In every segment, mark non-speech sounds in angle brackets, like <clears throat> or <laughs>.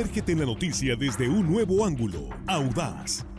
Sumérgete en la noticia desde un nuevo ángulo, audaz,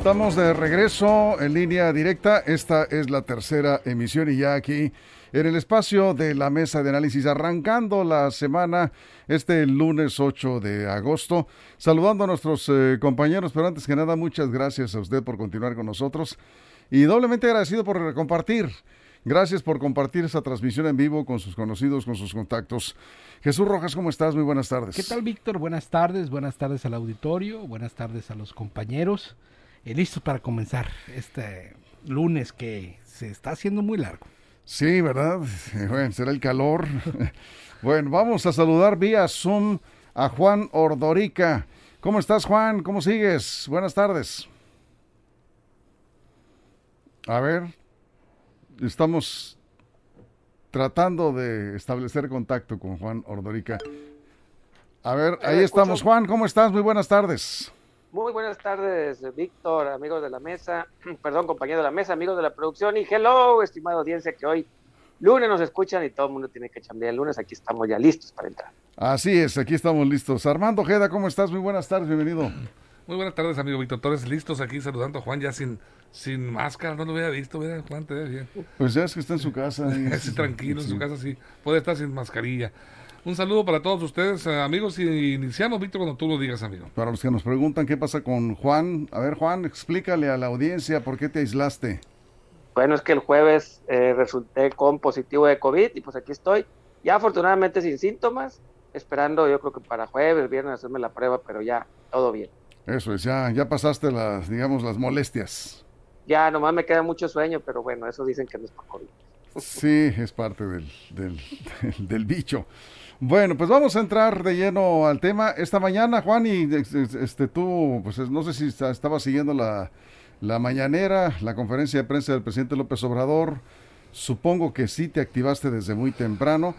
Estamos de regreso en línea directa. Esta es la tercera emisión y ya aquí en el espacio de la mesa de análisis, arrancando la semana este lunes 8 de agosto, saludando a nuestros eh, compañeros, pero antes que nada, muchas gracias a usted por continuar con nosotros y doblemente agradecido por compartir. Gracias por compartir esta transmisión en vivo con sus conocidos, con sus contactos. Jesús Rojas, ¿cómo estás? Muy buenas tardes. ¿Qué tal, Víctor? Buenas tardes, buenas tardes al auditorio, buenas tardes a los compañeros. Eh, listos para comenzar este lunes que se está haciendo muy largo. Sí, ¿verdad? <laughs> Bueno, será el calor. <laughs> bueno, vamos a saludar vía Zoom a Juan Ordorica. ¿Cómo estás, Juan? ¿Cómo sigues? Buenas tardes. A ver, estamos tratando de establecer contacto con Juan Ordorica. A ver, ahí estamos. Juan, ¿cómo estás? Muy buenas tardes. Muy buenas tardes, Víctor, amigos de la mesa, <clears throat> perdón, compañeros de la mesa, amigos de la producción y hello, estimada audiencia que hoy lunes nos escuchan y todo el mundo tiene que chambear el lunes, aquí estamos ya listos para entrar. Así es, aquí estamos listos. Armando Ojeda, ¿cómo estás? Muy buenas tardes, bienvenido. <clears throat> Muy buenas tardes, amigo Víctor Torres. Listos aquí saludando a Juan ya sin, sin máscara. No lo había visto. Mira, Juan, te ves bien. Pues ya es que está en su casa. <laughs> Así tranquilo en su casa, sí. Puede estar sin mascarilla. Un saludo para todos ustedes, eh, amigos. Y iniciamos, Víctor, cuando tú lo digas, amigo. Para los que nos preguntan qué pasa con Juan, a ver Juan, explícale a la audiencia por qué te aislaste. Bueno, es que el jueves eh, resulté con positivo de COVID y pues aquí estoy, ya afortunadamente sin síntomas, esperando yo creo que para jueves, viernes hacerme la prueba, pero ya todo bien. Eso es, ya, ya pasaste las, digamos, las molestias. Ya nomás me queda mucho sueño, pero bueno, eso dicen que no es por COVID. Sí, es parte del, del, <laughs> del- del bicho. Bueno, pues vamos a entrar de lleno al tema. Esta mañana, Juan, y este tú, pues no sé si estabas siguiendo la, la mañanera, la conferencia de prensa del presidente López Obrador. Supongo que sí te activaste desde muy temprano.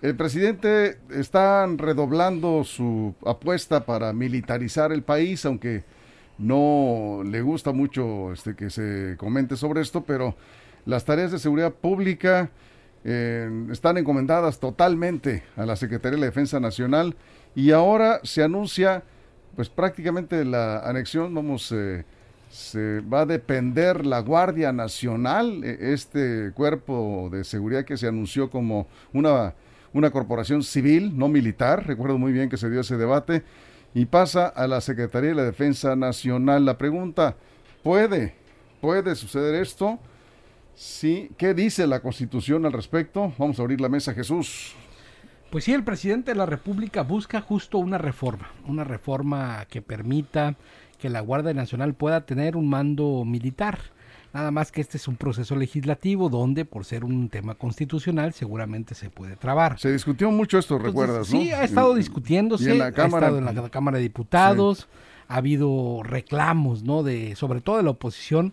El presidente está redoblando su apuesta para militarizar el país, aunque no le gusta mucho este, que se comente sobre esto, pero las tareas de seguridad pública están encomendadas totalmente a la Secretaría de la Defensa Nacional y ahora se anuncia pues prácticamente la anexión, vamos, eh, se va a depender la Guardia Nacional, eh, este cuerpo de seguridad que se anunció como una, una corporación civil, no militar, recuerdo muy bien que se dio ese debate, y pasa a la Secretaría de la Defensa Nacional. La pregunta, ¿puede, puede suceder esto? Sí, ¿qué dice la Constitución al respecto? Vamos a abrir la mesa, Jesús. Pues sí, el presidente de la República busca justo una reforma, una reforma que permita que la Guardia Nacional pueda tener un mando militar. Nada más que este es un proceso legislativo donde, por ser un tema constitucional, seguramente se puede trabar. Se discutió mucho esto, Entonces, recuerdas, ¿no? Sí, ha estado discutiéndose, en la ha Cámara- estado en la Cámara de Diputados, ha habido reclamos, ¿no? De, sobre todo de la oposición,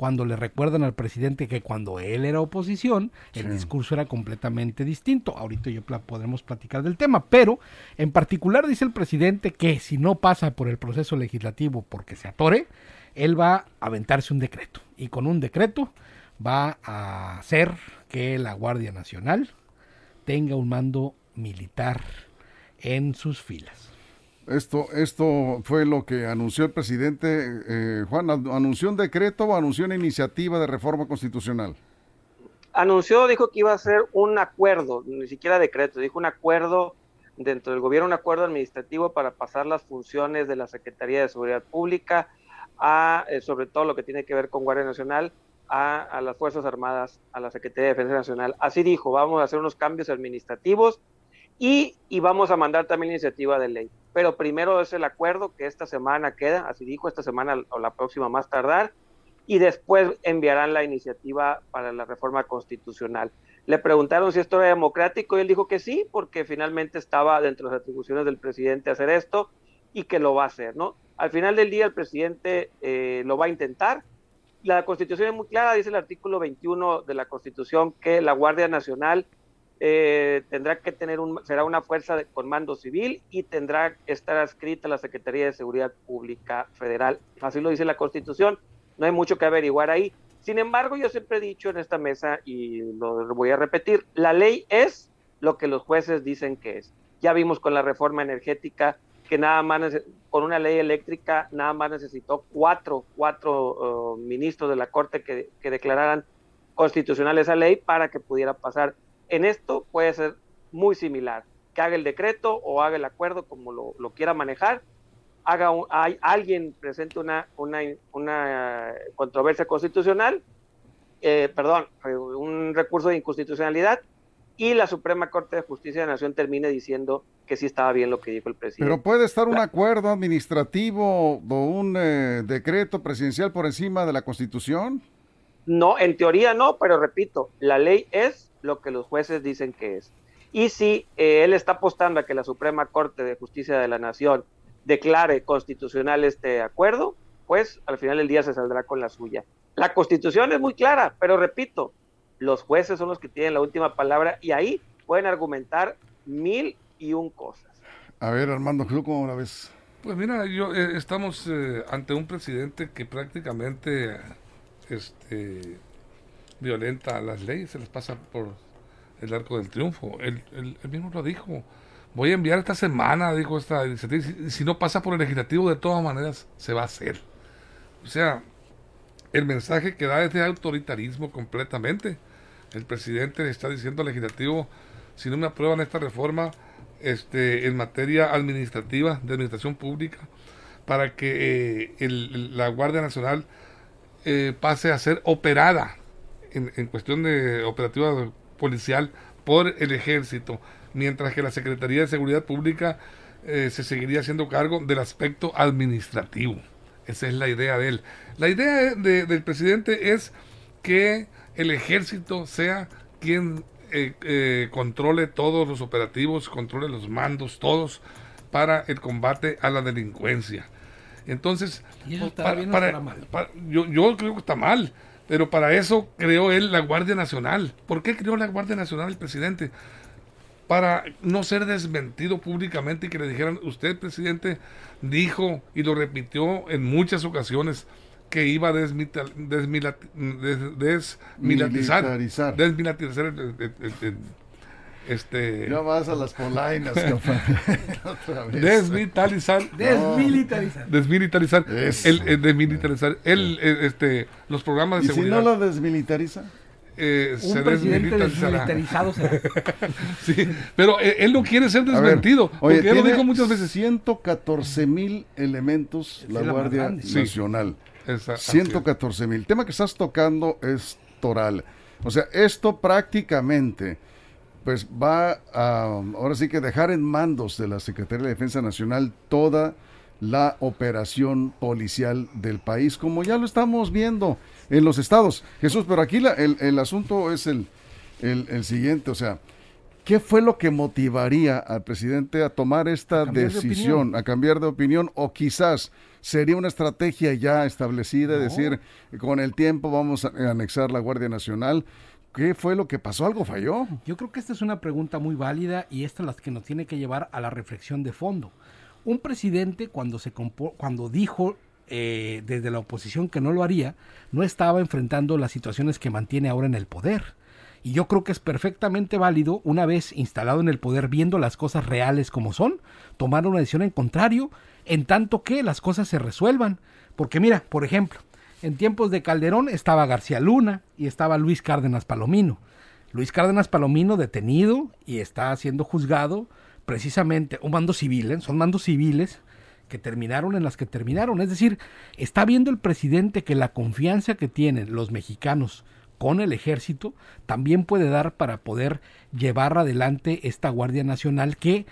cuando le recuerdan al presidente que cuando él era oposición, el Sí. discurso era completamente distinto. Ahorita yo pla- podremos platicar del tema, pero en particular dice el presidente que si no pasa por el proceso legislativo porque se atore, él va a aventarse un decreto. Y con un decreto va a hacer que la Guardia Nacional tenga un mando militar en sus filas. Esto, esto fue lo que anunció el presidente. eh, Juan, ¿anunció un decreto o anunció una iniciativa de reforma constitucional? anunció, dijo que iba a ser un acuerdo, ni siquiera decreto, dijo un acuerdo dentro del gobierno, un acuerdo administrativo para pasar las funciones de la Secretaría de Seguridad Pública a, eh, sobre todo lo que tiene que ver con Guardia Nacional, a, a las Fuerzas Armadas, a la Secretaría de Defensa Nacional. Así dijo, vamos a hacer unos cambios administrativos y, vamos a mandar también iniciativa de ley. Pero primero es el acuerdo que esta semana queda, así dijo, esta semana o la próxima más tardar, y después enviarán la iniciativa para la reforma constitucional. Le preguntaron si esto era democrático y él dijo que sí, porque finalmente estaba dentro de las atribuciones del presidente hacer esto y que lo va a hacer, ¿no? Al final del día el presidente eh, lo va a intentar. La constitución es muy clara, dice el artículo 21 de la constitución que la Guardia Nacional eh, tendrá que tener un, será una fuerza con mando civil y tendrá que estar adscrita a la Secretaría de Seguridad Pública Federal. Así lo dice la Constitución, no hay mucho que averiguar ahí. Sin embargo, yo siempre he dicho en esta mesa y lo voy a repetir, la ley es lo que los jueces dicen que es. Ya vimos con la reforma energética que nada más, con una ley eléctrica, nada más necesitó cuatro, cuatro uh, ministros de la Corte que, que declararan constitucional esa ley para que pudiera pasar en esto puede ser muy similar, que haga el decreto o haga el acuerdo como lo, quiera manejar, haga hay, alguien presente una, una, una controversia constitucional, eh, perdón, un recurso de inconstitucionalidad y la Suprema Corte de Justicia de la Nación termine diciendo que sí estaba bien lo que dijo el presidente. Pero puede estar un acuerdo administrativo o un eh, decreto presidencial por encima de la Constitución. No, en teoría no, pero repito, la ley es lo que los jueces dicen que es. Y si eh, él está apostando a que la Suprema Corte de Justicia de la Nación declare constitucional este acuerdo, pues al final del día se saldrá con la suya. La constitución es muy clara, pero repito, los jueces son los que tienen la última palabra y ahí pueden argumentar mil y un cosas. A ver, Armando, ¿cómo la ves? Pues mira, yo, eh, estamos eh, ante un presidente que prácticamente este, violenta las leyes, se les pasa por el arco del triunfo. Él, mismo lo dijo. Voy a enviar esta semana, dijo esta iniciativa, si, si no pasa por el legislativo, de todas maneras se va a hacer. O sea, el mensaje que da es de autoritarismo completamente. El presidente está diciendo al legislativo, si no me aprueban esta reforma este, en materia administrativa, de administración pública, para que eh, la Guardia Nacional eh, pase a ser operada en, cuestión de operativa policial por el ejército, mientras que la Secretaría de Seguridad Pública eh, se seguiría haciendo cargo del aspecto administrativo. Esa es la idea de él. La idea del presidente es que el ejército sea quien eh, eh, controle todos los operativos, controle los mandos, todos, para el combate a la delincuencia. Entonces, yo, yo creo que está mal. Pero para eso creó él la Guardia Nacional. ¿Por qué creó la Guardia Nacional el presidente? Para no ser desmentido públicamente y que le dijeran, usted presidente dijo y lo repitió en muchas ocasiones que iba a desmilitarizar, desmilitarizar el, este ya vas a las polainas <laughs> desmilitarizar. Desmilitarizar. Desmilitarizar. El, desmilitarizar. El, este los programas de ¿Y seguridad si no lo desmilitariza eh, un se desmilitarizado será. <laughs> sí, pero eh, él no quiere ser desmentido porque él lo dijo muchas veces. 114 mil elementos la, Guardia Nacional. 114 mil. El tema que estás tocando es toral. O sea esto prácticamente pues va a ahora sí que dejar en mandos de la Secretaría de Defensa Nacional toda la operación policial del país, como ya lo estamos viendo en los estados. Jesús, pero aquí el, asunto es el, el, siguiente, o sea, ¿qué fue lo que motivaría al presidente a tomar esta decisión, a cambiar de opinión, o quizás sería una estrategia ya establecida, es decir, con el tiempo vamos a anexar la Guardia Nacional? ¿Qué fue lo que pasó? ¿Algo falló? Yo creo que esta es una pregunta muy válida y esta es la que nos tiene que llevar a la reflexión de fondo. Un presidente cuando, se cuando dijo eh, desde la oposición que no lo haría, no estaba enfrentando las situaciones que mantiene ahora en el poder. Y yo creo que es perfectamente válido, una vez instalado en el poder, viendo las cosas reales como son, tomar una decisión en contrario, en tanto que las cosas se resuelvan. Porque mira, por ejemplo, en tiempos de Calderón estaba García Luna y estaba Luis Cárdenas Palomino. Luis Cárdenas Palomino detenido y está siendo juzgado precisamente un mando civil, ¿eh? son mandos civiles que terminaron en las que terminaron. Es decir, está viendo el presidente que la confianza que tienen los mexicanos con el ejército también puede dar para poder llevar adelante esta Guardia Nacional que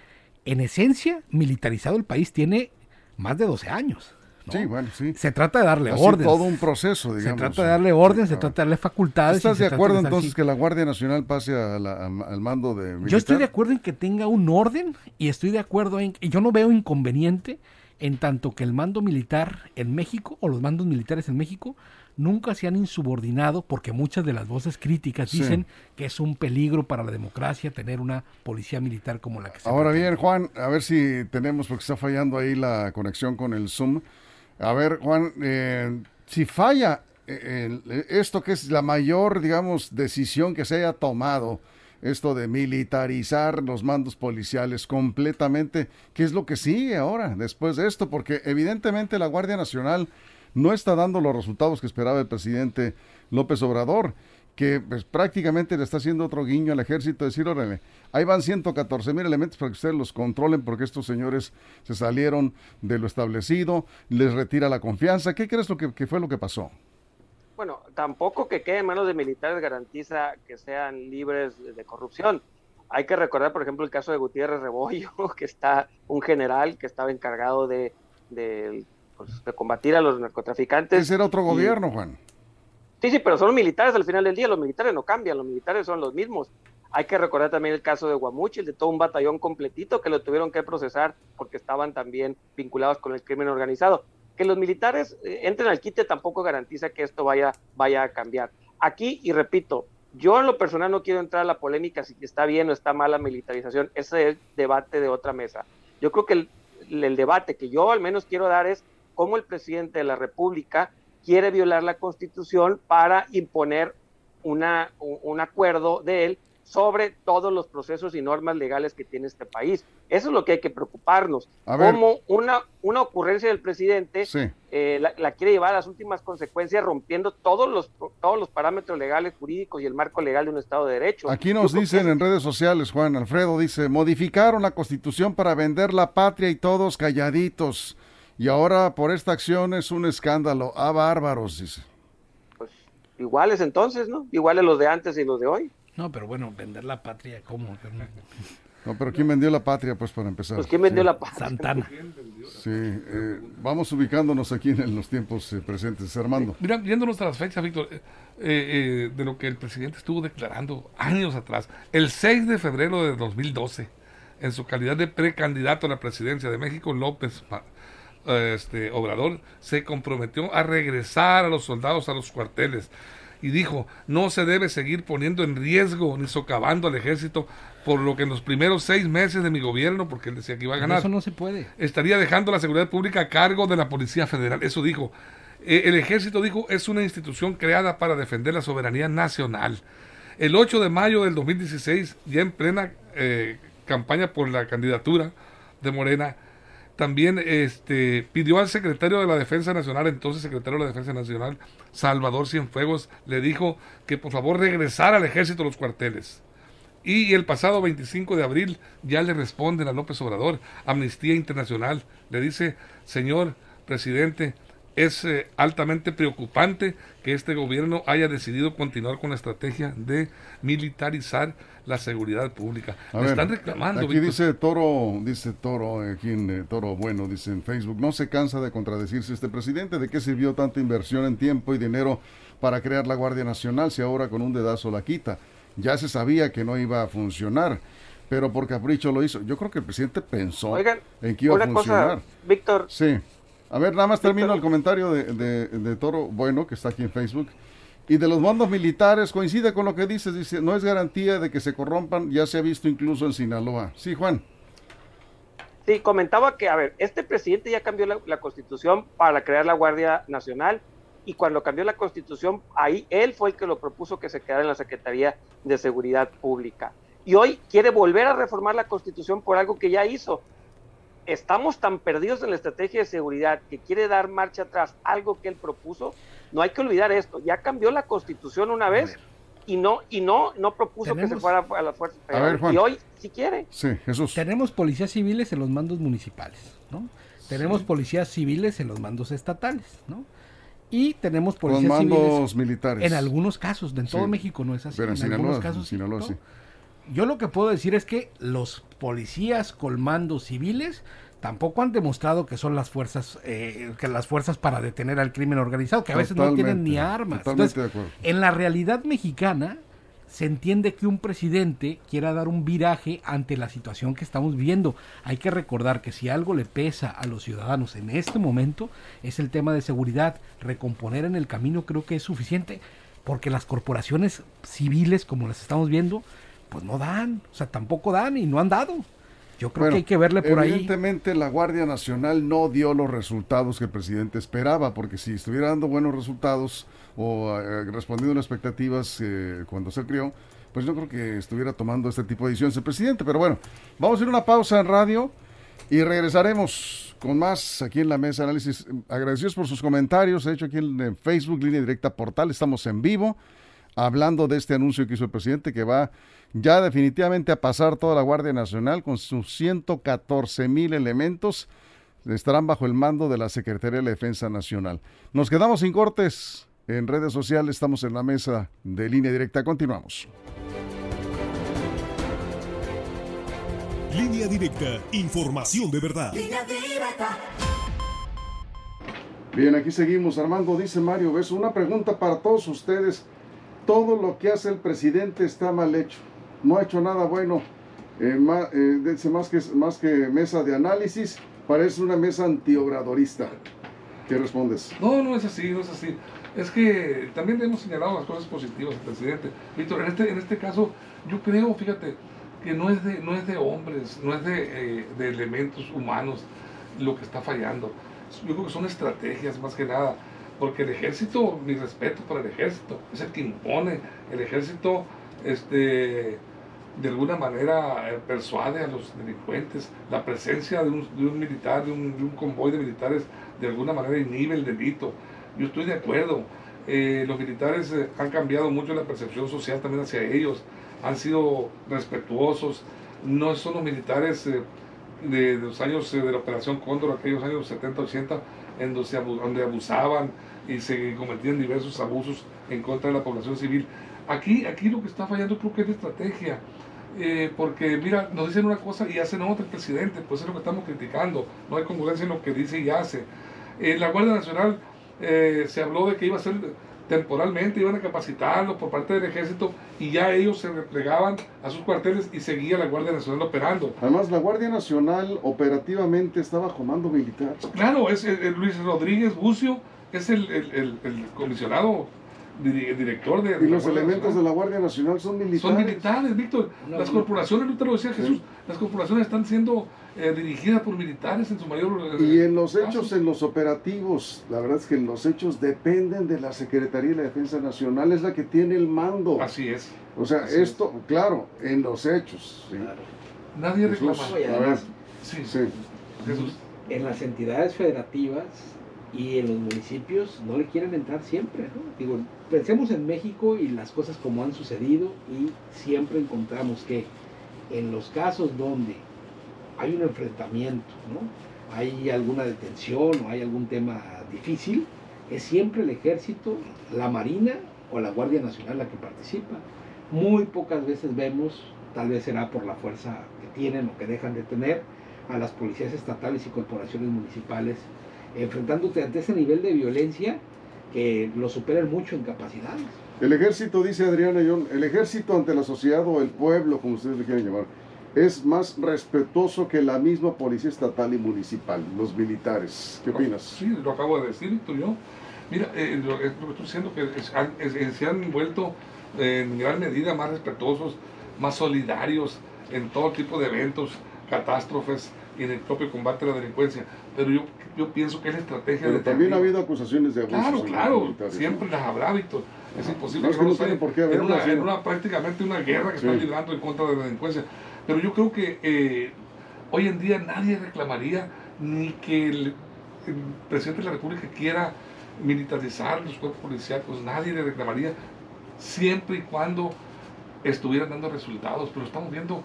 en esencia militarizado el país tiene más de 12 años ¿no? Sí, bueno, sí. Se trata de darle Así orden. todo un proceso, Se digamos. trata de darle orden, se trata de darle facultades. ¿Estás se de acuerdo entonces así. que la Guardia Nacional pase a la- a- al mando de militar? Yo estoy de acuerdo en que tenga un orden y estoy de acuerdo en y yo no veo inconveniente en tanto que el mando militar en México o los mandos militares en México nunca se han insubordinado porque muchas de las voces críticas Sí. dicen que es un peligro para la democracia tener una policía militar como la que se Ahora pretende. bien, Juan, a ver si tenemos, porque está fallando ahí la conexión con el Zoom. A ver, Juan, eh, si falla eh, el- esto que es la mayor, digamos, decisión que se haya tomado, esto de militarizar los mandos policiales completamente, ¿qué es lo que sigue ahora después de esto? Porque evidentemente la Guardia Nacional no está dando los resultados que esperaba el presidente López Obrador que pues, prácticamente le está haciendo otro guiño al ejército, decir, órale, ahí van 114 mil elementos para que ustedes los controlen porque estos señores se salieron de lo establecido, les retira la confianza. ¿Qué crees lo que, que fue lo que pasó? Bueno, tampoco que quede en manos de militares garantiza que sean libres de, corrupción. Hay que recordar, por ejemplo, el caso de Gutiérrez Rebollo, <laughs> que está un general que estaba encargado de, de, pues, de combatir a los narcotraficantes. Ese era otro y- gobierno, Juan. Sí, sí, pero son militares al final del día, los militares no cambian, los militares son los mismos. Hay que recordar también el caso de Guamuchil, de todo un batallón completito que lo tuvieron que procesar porque estaban también vinculados con el crimen organizado. Que los militares eh, entren al quite tampoco garantiza que esto vaya, vaya a cambiar. Aquí, y repito, yo en lo personal no quiero entrar a la polémica si está bien o está mal la militarización, ese es debate de otra mesa. Yo creo que el, el debate que yo al menos quiero dar es cómo el presidente de la República quiere violar la constitución para imponer una, un, acuerdo de él sobre todos los procesos y normas legales que tiene este país. Eso es lo que hay que preocuparnos. Cómo una, una ocurrencia del presidente Sí. eh, la, la quiere llevar a las últimas consecuencias rompiendo todos los, todos los parámetros legales, jurídicos y el marco legal de un Estado de Derecho. Aquí Yo nos que dicen en redes sociales, Juan Alfredo dice, modificaron la constitución para vender la patria y todos calladitos. Y ahora por esta acción es un escándalo. Ah, bárbaros, dice. pues, iguales entonces, ¿no? Iguales los de antes y los de hoy. No, pero bueno, vender la patria, ¿cómo? No, pero ¿quién vendió la patria, pues, para empezar? Pues, ¿quién vendió Sí. la paz? Santana. Sí, eh, vamos ubicándonos aquí en los tiempos eh, presentes. Armando. Mira, viéndonos a las fechas, Víctor, eh, eh, de lo que el presidente estuvo declarando años atrás, el 6 de febrero de 2012, en su calidad de precandidato a la presidencia de México, López este, Obrador se comprometió a regresar a los soldados a los cuarteles y dijo, no se debe seguir poniendo en riesgo ni socavando al ejército por lo que en los primeros seis meses de mi gobierno, porque él decía que iba a ganar, Eso no se puede. estaría dejando la seguridad pública a cargo de la Policía Federal. Eso dijo. Eh, el ejército dijo es una institución creada para defender la soberanía nacional. El 8 de mayo del 2016, ya en plena eh, campaña por la candidatura de Morena, también este, pidió al secretario de la Defensa Nacional, entonces secretario de la Defensa Nacional, Salvador Cienfuegos, le dijo que por favor regresara al ejército a los cuarteles. Y el pasado 25 de abril ya le responden a López Obrador, Amnistía Internacional, le dice, señor presidente, es eh, altamente preocupante que este gobierno haya decidido continuar con la estrategia de militarizar la seguridad pública. A Le ver, están reclamando. Aquí Víctor. dice Toro, dice Toro, aquí en eh, Toro Bueno, dice en Facebook, no se cansa de contradecirse este presidente, ¿de qué sirvió tanta inversión en tiempo y dinero para crear la Guardia Nacional si ahora con un dedazo la quita? Ya se sabía que no iba a funcionar, pero por capricho lo hizo. Yo creo que el presidente pensó Oigan, en que iba a funcionar. cosa, Víctor, Sí. A ver, nada más termino el comentario de, de- de Toro Bueno, que está aquí en Facebook. Y de los mandos militares, coincide con lo que dices, dice, no es garantía de que se corrompan, ya se ha visto incluso en Sinaloa. Sí, Juan. Sí, comentaba que, a ver, este presidente ya cambió la, la constitución para crear la Guardia Nacional y cuando cambió la constitución, ahí él fue el que lo propuso que se quedara en la Secretaría de Seguridad Pública. Y hoy quiere volver a reformar la constitución por algo que ya hizo. Estamos tan perdidos en la estrategia de seguridad que quiere dar marcha atrás algo que él propuso. No hay que olvidar esto. Ya cambió la constitución una vez y no y no no propuso que se fuera a la fuerza A ver, Juan. y hoy si quiere. Sí, Jesús. Tenemos policías civiles en los mandos municipales, ¿no? Tenemos policías civiles en los mandos estatales, ¿no? Y tenemos policías mandos civiles militares. en algunos casos, en todo Sí. México no es así. Pero en algunos Sinaloa, casos en Sinaloa, ¿no? sí. Yo lo que puedo decir es que los policías con mandos civiles tampoco han demostrado que son las fuerzas, eh, que las fuerzas para detener al crimen organizado, que a veces no tienen ni armas. Entonces, en la realidad mexicana se entiende que un presidente quiera dar un viraje ante la situación que estamos viendo. Hay que recordar que si algo le pesa a los ciudadanos en este momento es el tema de seguridad. Recomponer en el camino creo que es suficiente porque las corporaciones civiles como las estamos viendo pues no dan, o sea, tampoco dan y no han dado. Yo creo que hay que verle por ahí. Evidentemente la Guardia Nacional no dio los resultados que el presidente esperaba, porque si estuviera dando buenos resultados o eh, respondiendo a las expectativas eh, cuando se crió, pues yo creo que estuviera tomando este tipo de decisiones el presidente. Pero bueno, vamos a ir a una pausa en radio y regresaremos con más aquí en la mesa de análisis. Agradecidos por sus comentarios, he hecho aquí en Facebook, línea directa portal, estamos en vivo hablando de este anuncio que hizo el presidente que va ya definitivamente a pasar toda la Guardia Nacional con sus 114 mil elementos. Estarán bajo el mando de la Secretaría de la Defensa Nacional. Nos quedamos sin cortes. En redes sociales estamos en la mesa de línea directa. Continuamos. Línea directa, información de verdad. Bien, aquí seguimos. Armando dice Mario Beso, una pregunta para todos ustedes. Todo lo que hace el presidente está mal hecho no ha hecho nada bueno. Eh, más, eh, más, que, más que mesa de análisis, parece una mesa antiobradorista. ¿Qué respondes? No, no es así, no es así. Es que también hemos señalado las cosas positivas del presidente. Víctor, en este, en este caso, yo creo, fíjate, que no es de, no es de hombres, no es de, eh, de elementos humanos lo que está fallando. Yo creo que son estrategias más que nada porque el ejército, mi respeto para el ejército, es el que impone. El ejército este, de alguna manera eh, persuade a los delincuentes. La presencia de un, militar, de un, convoy de militares, de alguna manera inhibe el delito. Yo estoy de acuerdo. Eh, los militares eh, han cambiado mucho la percepción social también hacia ellos, han sido respetuosos. No son los militares de, los años de la Operación Cóndor, aquellos años 70-80, en donde, abusaban y se cometían diversos abusos en contra de la población civil. Aquí, aquí lo que está fallando creo que es la estrategia. Eh, porque mira, nos dicen una cosa y hacen otra el presidente, pues es lo que estamos criticando, no hay congruencia en lo que dice y hace. Eh, la Guardia Nacional eh, se habló de que iba a ser temporalmente, iban a capacitarlo por parte del ejército y ya ellos se replegaban a sus cuarteles y seguía la Guardia Nacional operando. Además, la Guardia Nacional operativamente está bajo mando militar. Claro, es Luis Rodríguez Bucio, es el, el, el comisionado director de... Y los elementos de la Guardia Nacional son militares. Son militares, Víctor. las corporaciones, ahorita lo decía Jesús, las corporaciones están siendo eh, dirigidas por militares en su mayor... Eh, y en los hechos, en los operativos, la verdad es que en los hechos dependen de la Secretaría de la Defensa Nacional, es la que tiene el mando. Así es. O sea, esto, claro, en los hechos. Nadie reclama. sí, sí. Jesús. En las entidades federativas y en los municipios no le quieren entrar siempre. Digo, pensemos en México y las cosas como han sucedido y siempre encontramos que en los casos donde hay un enfrentamiento, ¿no? hay alguna detención o hay algún tema difícil, es siempre el ejército, la marina o la Guardia Nacional la que participa. Muy pocas veces vemos, tal vez será por la fuerza que tienen o que dejan de tener, a las policías estatales y corporaciones municipales enfrentándote ante ese nivel de violencia que lo superan mucho en capacidades. El ejército, dice Adriana John, el ejército ante la sociedad o el pueblo, como ustedes le quieren llamar, es más respetuoso que la misma policía estatal y municipal, los militares. ¿Qué opinas? Sí, lo acabo de decir, tú yo. Mira, eh, lo, que estoy diciendo que se han vuelto en gran medida más respetuosos, más solidarios en todo tipo de eventos, catástrofes y en el propio combate a la delincuencia. Pero yo yo pienso que es la estrategia Pero también ha habido acusaciones de abuso. Claro, claro, siempre las habrá, Víctor. Es imposible no, que no, por qué en, una, en una, prácticamente una guerra que están librando en contra de la delincuencia. Pero yo creo que eh, hoy en día nadie reclamaría ni que el, presidente de la República quiera militarizar los cuerpos policíacos, nadie le reclamaría siempre y cuando estuvieran dando resultados. Pero estamos viendo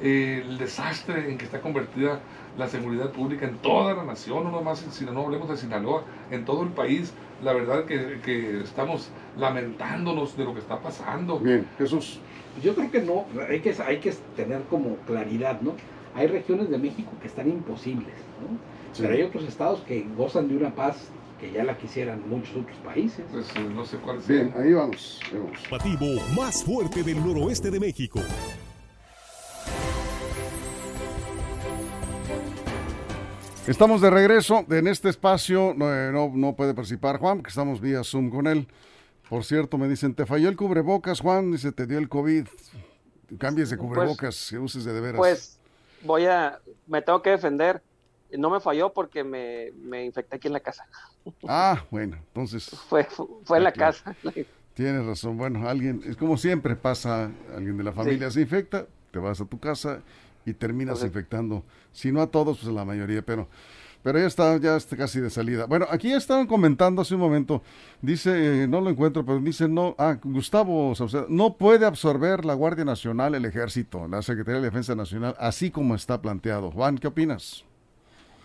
eh, el desastre en que está convertida la seguridad pública en toda la nación, no nomás en Sinaloa, no hablemos de Sinaloa, en todo el país. La verdad que, que estamos lamentándonos de lo que está pasando. Bien, Jesús. Yo creo que no, hay que, hay que tener como claridad, ¿no? hay regiones de México que están imposibles, ¿no? Pero hay otros estados que gozan de una paz que ya la quisieran muchos otros países. Pues eh, no sé cuál Bien, ahí vamos. ahí vamos. Más fuerte del noroeste de México. Estamos de regreso en este espacio. No, eh, no, no puede participar Juan, porque estamos vía Zoom con él. Por cierto, me dicen, te falló el cubrebocas, Juan, dice, te dio el COVID. Cambies de cubrebocas, que uses de, de veras. Pues voy a, me tengo que defender. No me falló porque me, me infecté aquí en la casa. Ah, bueno, entonces <laughs> Fue, fue, fue en la claro. casa. <laughs> tienes razón. Bueno, alguien, es como siempre pasa, alguien de la familia se infecta, te vas a tu casa y terminas infectando. Si no a todos, pues a la mayoría, pero... Pero ya está, ya está casi de salida. Bueno, aquí estaban comentando hace un momento, dice, eh, no lo encuentro, pero dice, no, ah, Gustavo Saucedo, no puede absorber la Guardia Nacional, el Ejército, la Secretaría de Defensa Nacional, así como está planteado. Juan, ¿qué opinas?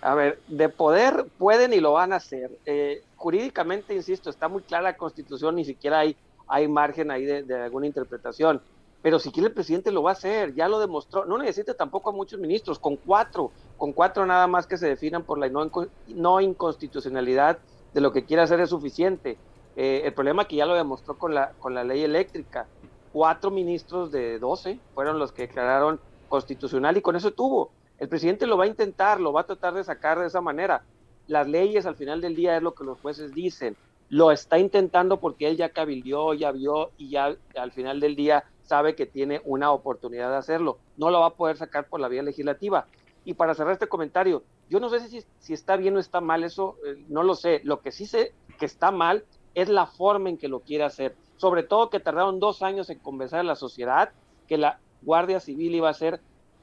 A ver, de poder pueden y lo van a hacer. Eh, jurídicamente, insisto, está muy clara la constitución, ni siquiera hay, hay margen ahí de, de alguna interpretación. Pero si quiere el presidente lo va a hacer, ya lo demostró. No necesita tampoco a muchos ministros, con cuatro, con cuatro nada más que se definan por la no, inco- no inconstitucionalidad de lo que quiere hacer es suficiente. Eh, el problema que ya lo demostró con la, con la ley eléctrica. Cuatro ministros de 12 fueron los que declararon constitucional y con eso tuvo. El presidente lo va a intentar, lo va a tratar de sacar de esa manera. Las leyes al final del día es lo que los jueces dicen. Lo está intentando porque él ya cabildió, ya vio y ya al final del día sabe que tiene una oportunidad de hacerlo. No lo va a poder sacar por la vía legislativa. Y para cerrar este comentario, yo no sé si, si está bien o está mal eso, eh, no lo sé. Lo que sí sé que está mal es la forma en que lo quiere hacer. Sobre todo que tardaron dos años en convencer a la sociedad que la Guardia Civil iba a ser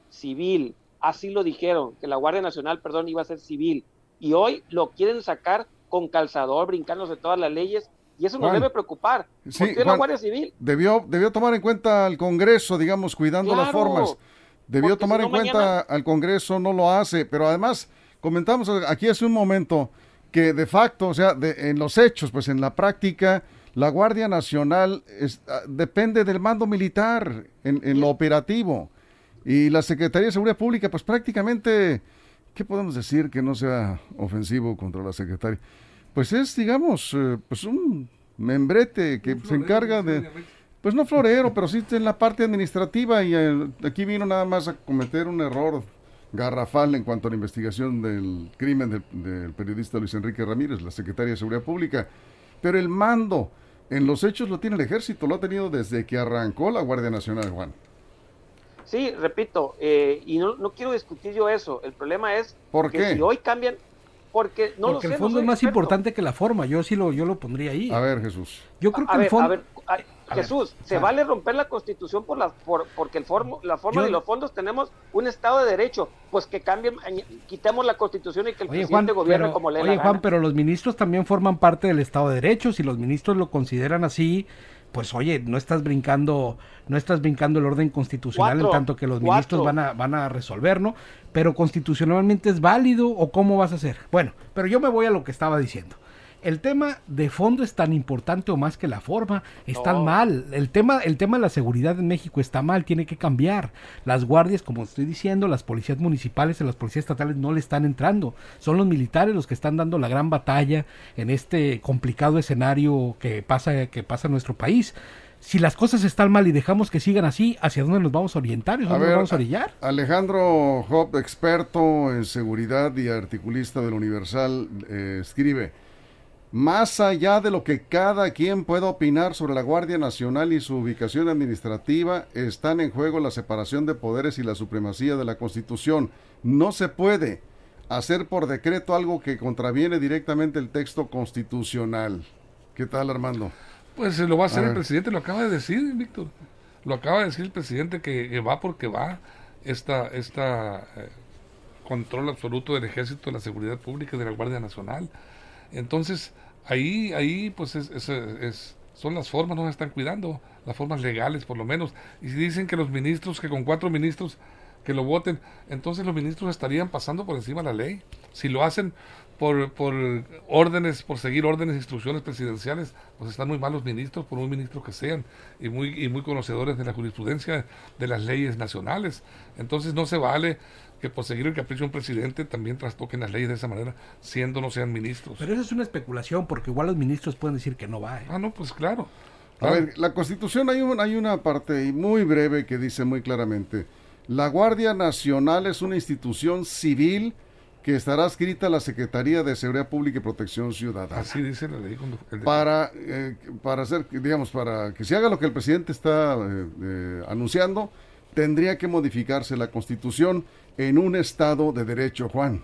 civil. Así lo dijeron, que la Guardia Nacional, perdón, iba a ser civil. Y hoy lo quieren sacar con calzador, brincándose todas las leyes. Y eso nos Juan, debe preocupar. sí, porque la Guardia Civil. Debió, debió tomar en cuenta al Congreso, digamos, cuidando las formas. Debió tomar si en cuenta al Congreso, no lo hace. Pero además, comentamos aquí hace un momento que de facto, o sea, de- en los hechos, pues en la práctica, la Guardia Nacional es- ah, depende del mando militar en, en lo operativo. Y la Secretaría de Seguridad Pública, pues prácticamente, ¿qué podemos decir que no sea ofensivo contra la Secretaria? Pues es, digamos, eh, pues un membrete que se encarga de... Pues no florero, pero sí en la parte administrativa y eh, aquí vino nada más a cometer un error garrafal en cuanto a la investigación del crimen del, del periodista Luis Enrique Ramírez, la secretaria de Seguridad Pública. Pero el mando en los hechos lo tiene el ejército, lo ha tenido desde que arrancó la Guardia Nacional, Juan. Sí, repito, eh, y no, no quiero discutir yo eso. El problema es ¿Por que qué? si hoy cambian, porque no Porque lo sé, el fondo es más experto. importante que la forma. Yo sí lo, yo lo pondría ahí. A ver, Jesús. Yo creo que a el ver, fondo. a ver, ay, A ver, Jesús, ¿se sea, vale romper la constitución por la, por, porque el formo, la forma Yo- y los fondos tenemos un Estado de Derecho? Pues que cambien, quitemos la constitución y que el Oye, presidente Juan, gobierne pero, como le dé oye, la Juan, gana. pero los ministros también forman parte del Estado de Derecho. Si los ministros lo consideran así, pues oye, no estás brincando, no estás brincando el orden constitucional Cuatro, en tanto que los cuatro. ministros van a, van a resolver, ¿no? Pero constitucionalmente es válido o cómo vas a hacer. Bueno, pero yo me voy a lo que estaba diciendo. El tema de fondo es tan importante o más que la forma. Está No. mal. El tema, el tema de la seguridad en México está mal, tiene que cambiar. Las guardias, como estoy diciendo, las policías municipales y las policías estatales no le están entrando. Son los militares los que están dando la gran batalla en este complicado escenario que pasa, que pasa en nuestro país. Si las cosas están mal y dejamos que sigan así, ¿hacia dónde nos vamos a orientar? ¿Hacia A dónde ver, nos vamos a orillar? Alejandro Job, experto en seguridad y articulista del Universal, eh, escribe, más allá de lo que cada quien pueda opinar sobre la Guardia Nacional y su ubicación administrativa, están en juego la separación de poderes y la supremacía de la Constitución. No se puede hacer por decreto algo que contraviene directamente el texto constitucional. ¿Qué tal, Armando? Pues eh, lo va a hacer A el presidente, lo acaba de decir, Víctor. Lo acaba de decir el presidente que, que va porque va esta, esta eh, control absoluto del ejército, de la seguridad pública y de la Guardia Nacional. Entonces, ahí, ahí pues es, son las formas, no se están cuidando, las formas legales por lo menos. Y si dicen que los ministros, que con cuatro ministros que lo voten, entonces los ministros estarían pasando por encima de la ley. Si lo hacen por, por órdenes, por seguir órdenes, instrucciones presidenciales, pues están muy mal los ministros, por un ministro que sean, y muy, y muy conocedores de la jurisprudencia de las leyes nacionales. Entonces no se vale que por seguir el capricho de un presidente también trastoquen las leyes de esa manera, siendo no sean ministros. Pero esa es una especulación, porque igual los ministros pueden decir que no va. ¿eh? Ah, no, pues claro. A ver, la Constitución hay, un, hay una parte muy breve que dice muy claramente, la Guardia Nacional es una institución civil que estará adscrita a la Secretaría de Seguridad Pública y Protección Ciudadana. Así dice la ley. Para, eh, para hacer, digamos, para que se haga lo que el presidente está eh, eh, anunciando, tendría que modificarse la Constitución en un Estado de Derecho, Juan.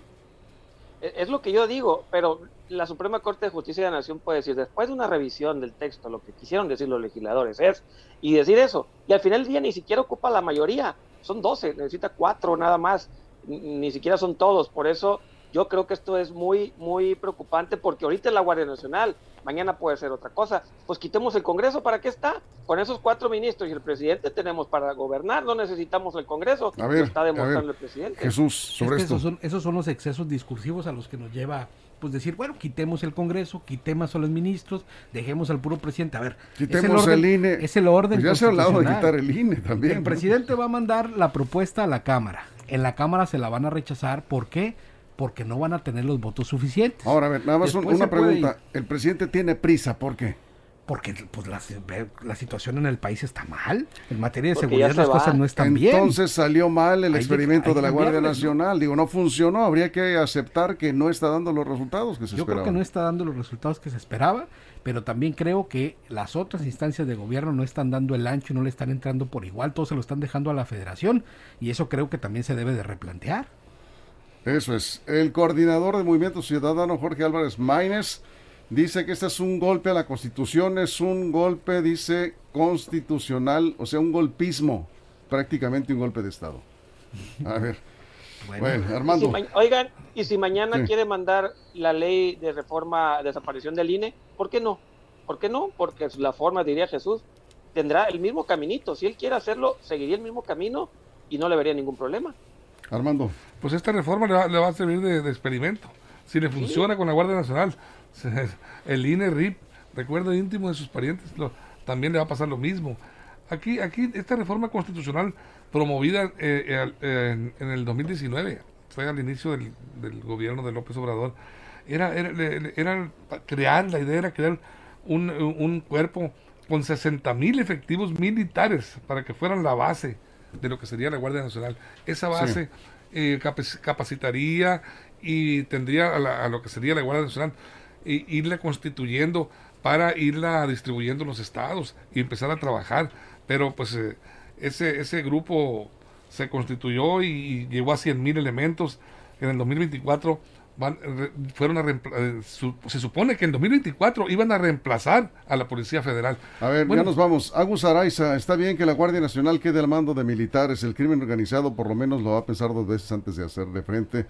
Es lo que yo digo, pero la Suprema Corte de Justicia de la Nación puede decir, después de una revisión del texto, lo que quisieron decir los legisladores es, y decir eso, y al final del día ni siquiera ocupa la mayoría, son 12, necesita cuatro nada más, ni siquiera son todos, por eso yo creo que esto es muy, muy preocupante porque ahorita es la Guardia Nacional, mañana puede ser otra cosa. Pues quitemos el Congreso, ¿para qué está? Con esos cuatro ministros y el presidente tenemos para gobernar, no necesitamos el Congreso, a ver, está demostrando el presidente. Jesús, sobre esto. Esos son, esos son los excesos discursivos a los que nos lleva pues decir, bueno, quitemos el Congreso, quitemos a los ministros, dejemos al puro presidente. A ver, quitemos el, INE. Es el orden. Pues ya se ha hablado de quitar el INE también. El presidente va a mandar la propuesta a la Cámara. En la Cámara se la van a rechazar. ¿Por qué? Porque no van a tener los votos suficientes. Ahora, a ver, nada más una pregunta. El presidente tiene prisa, ¿por qué? Porque pues, la, la, situación en el país está mal. En materia de seguridad las cosas no están bien. Entonces salió mal el experimento de la Guardia Nacional. Digo, no funcionó. Habría que aceptar que no está dando los resultados que se esperaban. Yo creo que no está dando los resultados que se esperaba, pero también creo que las otras instancias de gobierno no están dando el ancho, no le están entrando por igual. Todos se lo están dejando a la federación. Y eso creo que también se debe de replantear. Eso es. El coordinador de Movimiento Ciudadano, Jorge Álvarez Maínez, dice que este es un golpe a la Constitución, es un golpe, dice, constitucional, o sea, un golpismo, prácticamente un golpe de Estado. A ver. Bueno, Armando. oigan, y si mañana quiere mandar la ley de reforma, desaparición del INE, ¿por qué no? ¿Por qué no? Porque la forma, diría Jesús, tendrá el mismo caminito. Si él quiere hacerlo, seguiría el mismo camino y no le vería ningún problema. Armando. Pues esta reforma le va, a servir de, experimento. Si le funciona con la Guardia Nacional, <laughs> el INE RIP, recuerdo íntimo de sus parientes, también le va a pasar lo mismo. Aquí, aquí esta reforma constitucional promovida eh, eh, en, el 2019, fue al inicio del, gobierno de López Obrador, era, era, crear, la idea era crear un, un cuerpo con 60 mil efectivos militares para que fueran la base de lo que sería la Guardia Nacional. Esa base eh, capacitaría y tendría a, lo que sería la Guardia Nacional, e irla constituyendo para irla distribuyendo en los estados y empezar a trabajar. Pero pues eh, ese, ese grupo se constituyó y, llegó a 100 mil elementos. En el 2024 fueron a eh, se supone que en 2024 iban a reemplazar a la Policía Federal. A ver, ya nos vamos. Agus Araiza, está bien que la Guardia Nacional quede al mando de militares. El crimen organizado por lo menos lo va a pensar dos veces antes de hacer de frente.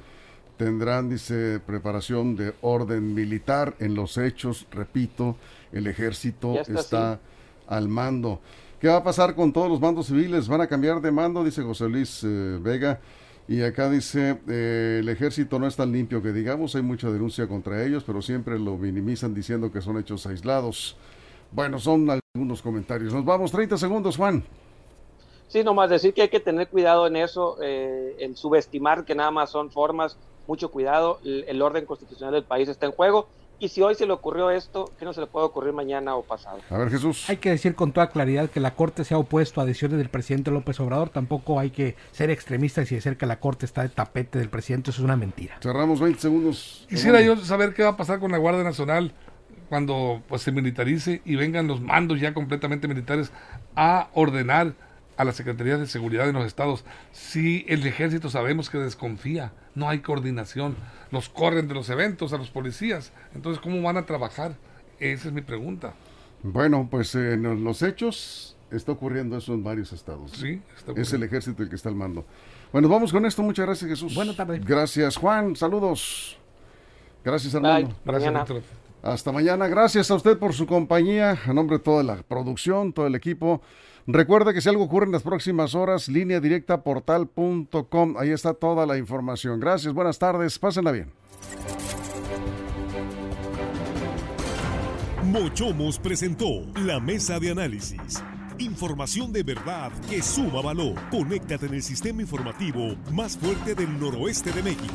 Tendrán, dice, preparación de orden militar en los hechos. Repito, el ejército está, al mando. ¿Qué va a pasar con todos los mandos civiles? ¿Van a cambiar de mando? Dice José Luis eh, Vega. Y acá dice, eh, el ejército no es tan limpio que digamos, hay mucha denuncia contra ellos, pero siempre lo minimizan diciendo que son hechos aislados. Bueno, son algunos comentarios. Nos vamos, 30 segundos, Juan. Sí, nomás decir que hay que tener cuidado en eso, eh, en subestimar que nada más son formas, mucho cuidado, el orden constitucional del país está en juego y si hoy se le ocurrió esto, ¿qué no se le puede ocurrir mañana o pasado? A ver, Jesús. Hay que decir con toda claridad que la Corte se ha opuesto a decisiones del presidente López Obrador. Tampoco hay que ser extremistas y decir que la Corte está de tapete del presidente. Eso es una mentira. Cerramos 20 segundos. Quisiera yo saber qué va a pasar con la Guardia Nacional cuando pues, se militarice y vengan los mandos ya completamente militares a ordenar a la Secretaría de Seguridad de los estados si el ejército sabemos que desconfía, no hay coordinación, los corren de los eventos a los policías, entonces ¿cómo van a trabajar? Esa es mi pregunta. Bueno, pues en los hechos está ocurriendo eso en varios estados. Sí, es el ejército el que está al mando. Bueno, vamos con esto. Muchas gracias, Jesús. Buenas tardes. Gracias, Juan. Saludos. Gracias, hermano. Gracias, Hasta mañana. Gracias a usted por su compañía. A nombre de toda la producción, todo el equipo. Recuerda que si algo ocurre en las próximas horas, línea directa portal.com. Ahí está toda la información. Gracias, buenas tardes, pásenla bien. Mochomos presentó la mesa de análisis. Información de verdad que suma valor. Conéctate en el sistema informativo más fuerte del noroeste de México.